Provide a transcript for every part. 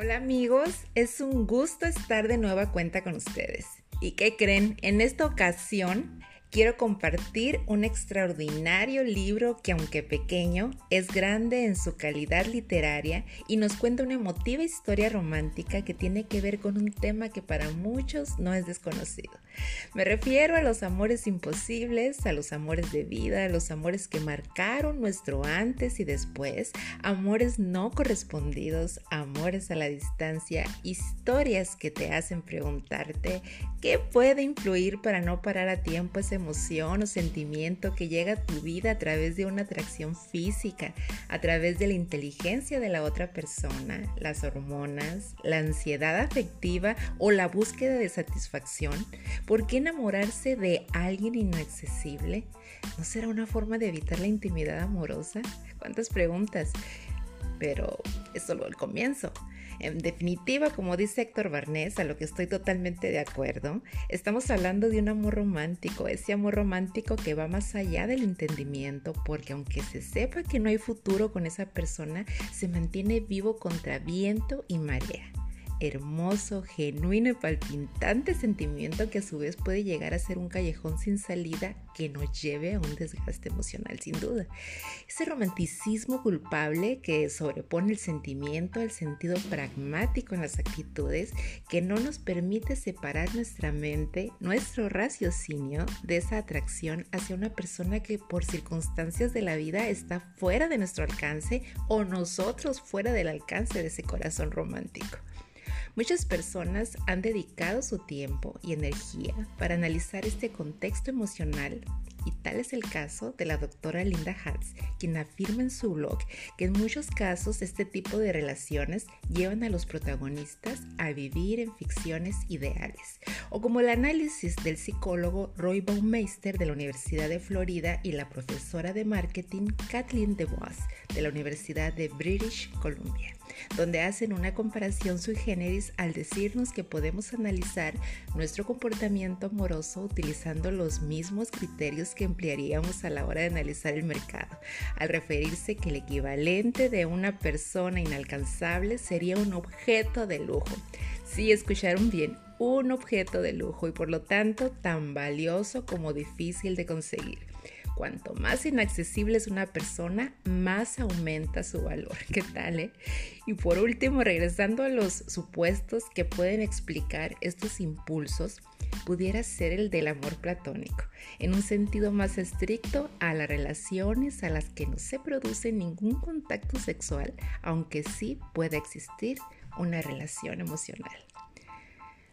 Hola amigos, es un gusto estar de nueva cuenta con ustedes. ¿Y qué creen? En esta ocasión quiero compartir un extraordinario libro que aunque pequeño, es grande en su calidad literaria y nos cuenta una emotiva historia romántica que tiene que ver con un tema que para muchos no es desconocido. Me refiero a los amores imposibles, a los amores de vida, a los amores que marcaron nuestro antes y después, amores no correspondidos, amores a la distancia, historias que te hacen preguntarte qué puede influir para no parar a tiempo ese emoción o sentimiento que llega a tu vida a través de una atracción física, a través de la inteligencia de la otra persona, las hormonas, la ansiedad afectiva o la búsqueda de satisfacción. ¿Por qué enamorarse de alguien inaccesible? ¿No será una forma de evitar la intimidad amorosa? ¿Cuántas preguntas? Pero es solo el comienzo. En definitiva, como dice Héctor Barnés, a lo que estoy totalmente de acuerdo, estamos hablando de un amor romántico, ese amor romántico que va más allá del entendimiento, porque aunque se sepa que no hay futuro con esa persona, se mantiene vivo contra viento y marea hermoso, genuino y palpitante sentimiento que a su vez puede llegar a ser un callejón sin salida que nos lleve a un desgaste emocional sin duda. Ese romanticismo culpable que sobrepone el sentimiento al sentido pragmático en las actitudes que no nos permite separar nuestra mente, nuestro raciocinio de esa atracción hacia una persona que por circunstancias de la vida está fuera de nuestro alcance o nosotros fuera del alcance de ese corazón romántico. Muchas personas han dedicado su tiempo y energía para analizar este contexto emocional y tal es el caso de la doctora Linda Hatz, quien afirma en su blog que en muchos casos este tipo de relaciones llevan a los protagonistas a vivir en ficciones ideales, o como el análisis del psicólogo Roy Baumeister de la Universidad de Florida y la profesora de marketing Kathleen DeVos de la Universidad de British Columbia donde hacen una comparación sui generis al decirnos que podemos analizar nuestro comportamiento amoroso utilizando los mismos criterios que emplearíamos a la hora de analizar el mercado, al referirse que el equivalente de una persona inalcanzable sería un objeto de lujo. Sí, escucharon bien, un objeto de lujo y por lo tanto tan valioso como difícil de conseguir. Cuanto más inaccesible es una persona, más aumenta su valor. ¿Qué tal? Eh? Y por último, regresando a los supuestos que pueden explicar estos impulsos, pudiera ser el del amor platónico, en un sentido más estricto a las relaciones a las que no se produce ningún contacto sexual, aunque sí pueda existir una relación emocional.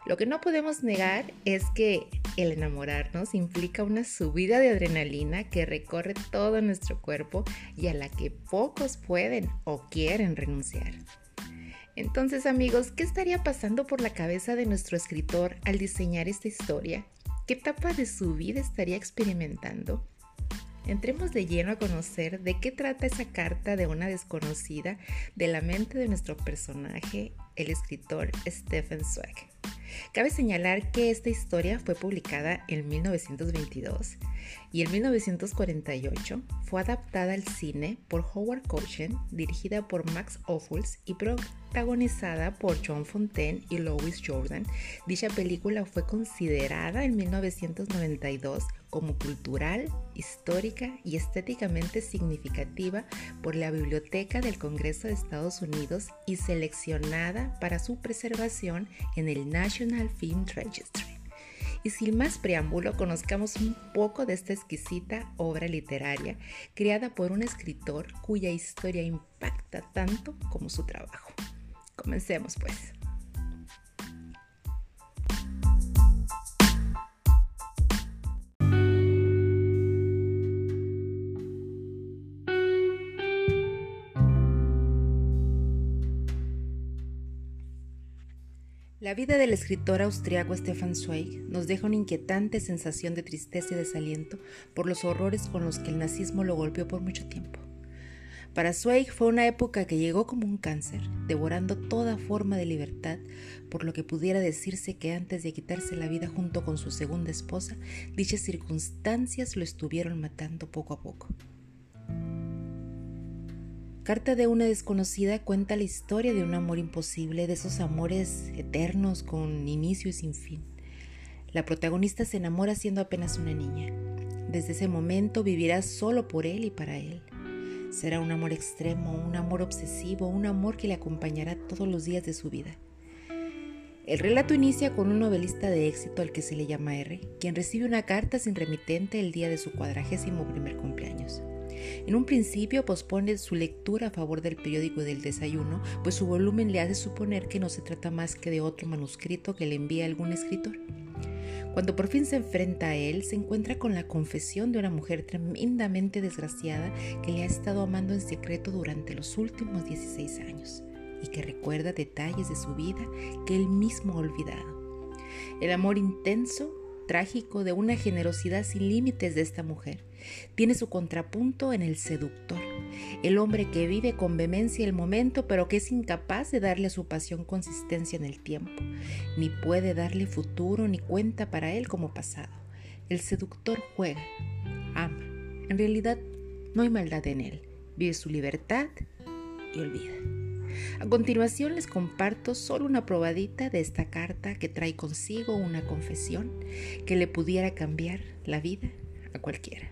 Lo que no podemos negar es que el enamorarnos implica una subida de adrenalina que recorre todo nuestro cuerpo y a la que pocos pueden o quieren renunciar. Entonces amigos, ¿qué estaría pasando por la cabeza de nuestro escritor al diseñar esta historia? ¿Qué etapa de su vida estaría experimentando? Entremos de lleno a conocer de qué trata esa carta de una desconocida de la mente de nuestro personaje, el escritor Stephen Zweig. Cabe señalar que esta historia fue publicada en 1922 y en 1948 fue adaptada al cine por Howard Cochin, dirigida por Max Ophuls y protagonizada por John Fontaine y Lois Jordan. Dicha película fue considerada en 1992 como cultural, histórica y estéticamente significativa por la Biblioteca del Congreso de Estados Unidos y seleccionada para su preservación en el National Film Registry. Y sin más preámbulo, conozcamos un poco de esta exquisita obra literaria creada por un escritor cuya historia impacta tanto como su trabajo. Comencemos pues. La vida del escritor austriaco Stefan Zweig nos deja una inquietante sensación de tristeza y desaliento por los horrores con los que el nazismo lo golpeó por mucho tiempo. Para Zweig fue una época que llegó como un cáncer, devorando toda forma de libertad, por lo que pudiera decirse que antes de quitarse la vida junto con su segunda esposa, dichas circunstancias lo estuvieron matando poco a poco. Carta de una desconocida cuenta la historia de un amor imposible, de esos amores eternos con inicio y sin fin. La protagonista se enamora siendo apenas una niña. Desde ese momento vivirá solo por él y para él. Será un amor extremo, un amor obsesivo, un amor que le acompañará todos los días de su vida. El relato inicia con un novelista de éxito al que se le llama R, quien recibe una carta sin remitente el día de su cuadragésimo primer cumpleaños. En un principio pospone su lectura a favor del periódico y del desayuno, pues su volumen le hace suponer que no se trata más que de otro manuscrito que le envía algún escritor. Cuando por fin se enfrenta a él, se encuentra con la confesión de una mujer tremendamente desgraciada que le ha estado amando en secreto durante los últimos 16 años y que recuerda detalles de su vida que él mismo ha olvidado. El amor intenso trágico de una generosidad sin límites de esta mujer. Tiene su contrapunto en el seductor, el hombre que vive con vehemencia el momento pero que es incapaz de darle a su pasión consistencia en el tiempo, ni puede darle futuro ni cuenta para él como pasado. El seductor juega, ama, en realidad no hay maldad en él, vive su libertad y olvida. A continuación les comparto solo una probadita de esta carta que trae consigo una confesión que le pudiera cambiar la vida a cualquiera.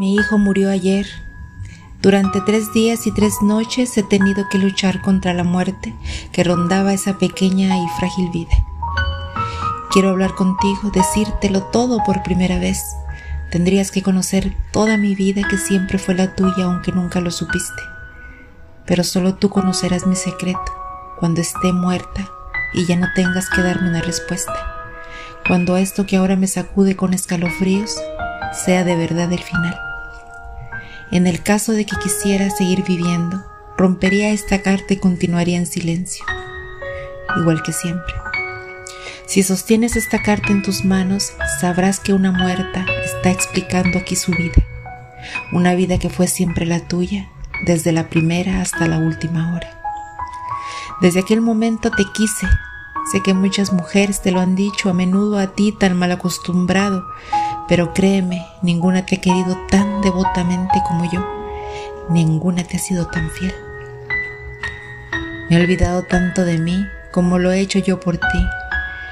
Mi hijo murió ayer. Durante tres días y tres noches he tenido que luchar contra la muerte que rondaba esa pequeña y frágil vida. Quiero hablar contigo, decírtelo todo por primera vez. Tendrías que conocer toda mi vida que siempre fue la tuya aunque nunca lo supiste. Pero solo tú conocerás mi secreto cuando esté muerta y ya no tengas que darme una respuesta. Cuando esto que ahora me sacude con escalofríos sea de verdad el final. En el caso de que quisiera seguir viviendo, rompería esta carta y continuaría en silencio, igual que siempre. Si sostienes esta carta en tus manos, sabrás que una muerta está explicando aquí su vida, una vida que fue siempre la tuya, desde la primera hasta la última hora. Desde aquel momento te quise, sé que muchas mujeres te lo han dicho a menudo a ti tan mal acostumbrado, pero créeme, ninguna te ha querido tan devotamente como yo, ninguna te ha sido tan fiel. Me he olvidado tanto de mí como lo he hecho yo por ti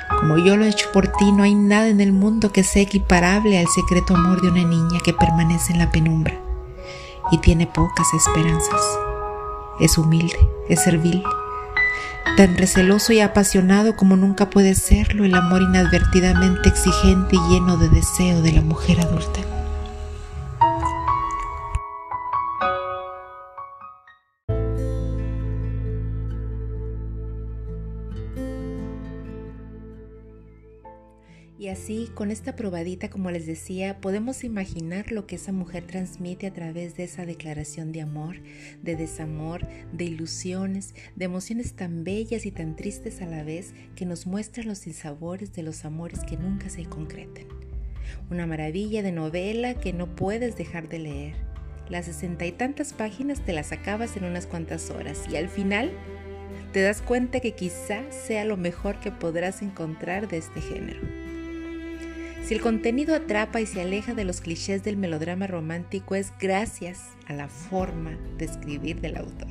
como yo lo he hecho por ti, no hay nada en el mundo que sea equiparable al secreto amor de una niña que permanece en la penumbra y tiene pocas esperanzas. Es humilde, es servil, tan receloso y apasionado como nunca puede serlo el amor inadvertidamente exigente y lleno de deseo de la mujer adulta. Así, con esta probadita, como les decía, podemos imaginar lo que esa mujer transmite a través de esa declaración de amor, de desamor, de ilusiones, de emociones tan bellas y tan tristes a la vez que nos muestran los sinsabores de los amores que nunca se concretan. Una maravilla de novela que no puedes dejar de leer. Las sesenta y tantas páginas te las acabas en unas cuantas horas y al final te das cuenta que quizá sea lo mejor que podrás encontrar de este género. Si el contenido atrapa y se aleja de los clichés del melodrama romántico es gracias a la forma de escribir del autor.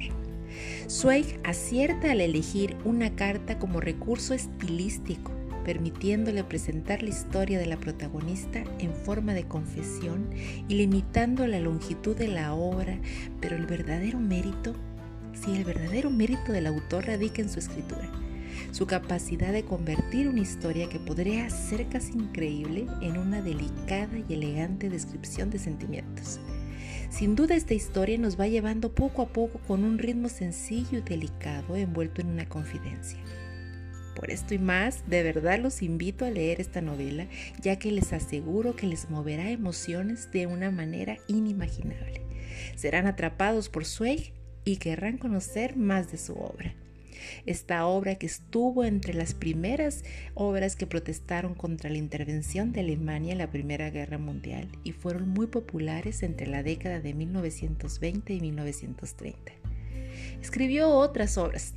Zweig acierta al elegir una carta como recurso estilístico, permitiéndole presentar la historia de la protagonista en forma de confesión y limitando la longitud de la obra, pero el verdadero mérito, sí, el verdadero mérito del autor radica en su escritura su capacidad de convertir una historia que podría ser casi increíble en una delicada y elegante descripción de sentimientos. Sin duda esta historia nos va llevando poco a poco con un ritmo sencillo y delicado envuelto en una confidencia. Por esto y más, de verdad los invito a leer esta novela, ya que les aseguro que les moverá emociones de una manera inimaginable. Serán atrapados por Zweig y querrán conocer más de su obra esta obra que estuvo entre las primeras obras que protestaron contra la intervención de Alemania en la Primera Guerra Mundial y fueron muy populares entre la década de 1920 y 1930. Escribió otras obras,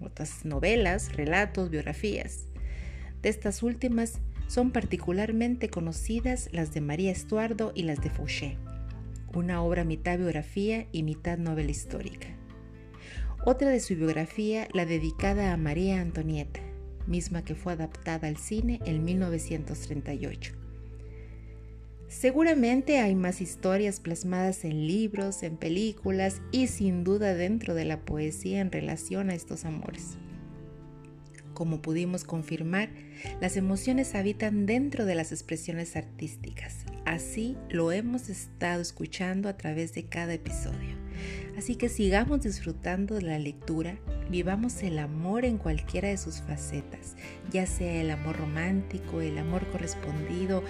otras novelas, relatos, biografías. De estas últimas son particularmente conocidas las de María Estuardo y las de Fouché, una obra mitad biografía y mitad novela histórica. Otra de su biografía, la dedicada a María Antonieta, misma que fue adaptada al cine en 1938. Seguramente hay más historias plasmadas en libros, en películas y sin duda dentro de la poesía en relación a estos amores. Como pudimos confirmar, las emociones habitan dentro de las expresiones artísticas. Así lo hemos estado escuchando a través de cada episodio. Así que sigamos disfrutando de la lectura, vivamos el amor en cualquiera de sus facetas, ya sea el amor romántico, el amor correspondido,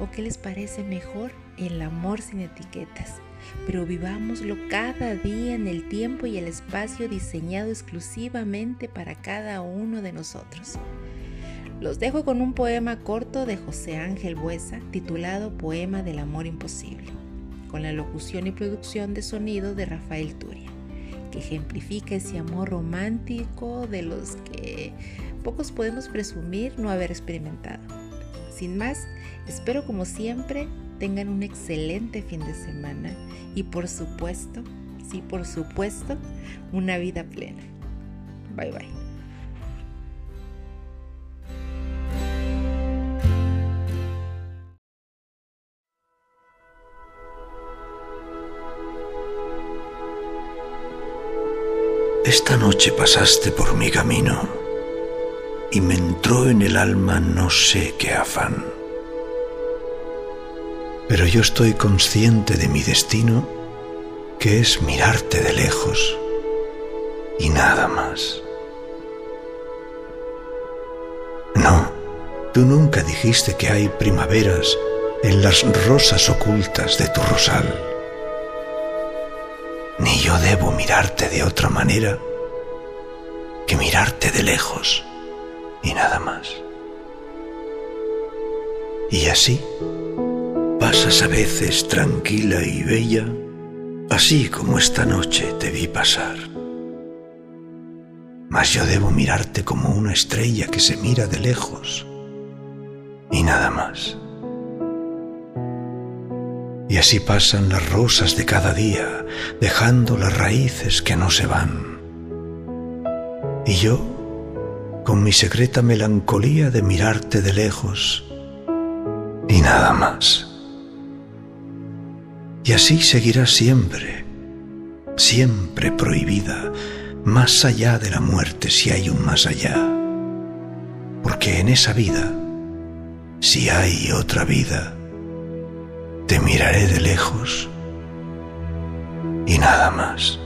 o qué les parece mejor el amor sin etiquetas pero vivámoslo cada día en el tiempo y el espacio diseñado exclusivamente para cada uno de nosotros. Los dejo con un poema corto de José Ángel Buesa titulado Poema del Amor Imposible, con la locución y producción de sonido de Rafael Turia, que ejemplifica ese amor romántico de los que pocos podemos presumir no haber experimentado. Sin más, espero como siempre tengan un excelente fin de semana y por supuesto, sí, por supuesto, una vida plena. Bye bye. Esta noche pasaste por mi camino y me entró en el alma no sé qué afán pero yo estoy consciente de mi destino, que es mirarte de lejos y nada más. No, tú nunca dijiste que hay primaveras en las rosas ocultas de tu rosal. Ni yo debo mirarte de otra manera que mirarte de lejos y nada más. Y así, pasas a veces tranquila y bella, así como esta noche te vi pasar. Mas yo debo mirarte como una estrella que se mira de lejos y nada más. Y así pasan las rosas de cada día, dejando las raíces que no se van. Y yo, con mi secreta melancolía de mirarte de lejos y nada más. Y así seguirá siempre, siempre prohibida, más allá de la muerte si hay un más allá. Porque en esa vida, si hay otra vida, te miraré de lejos y nada más.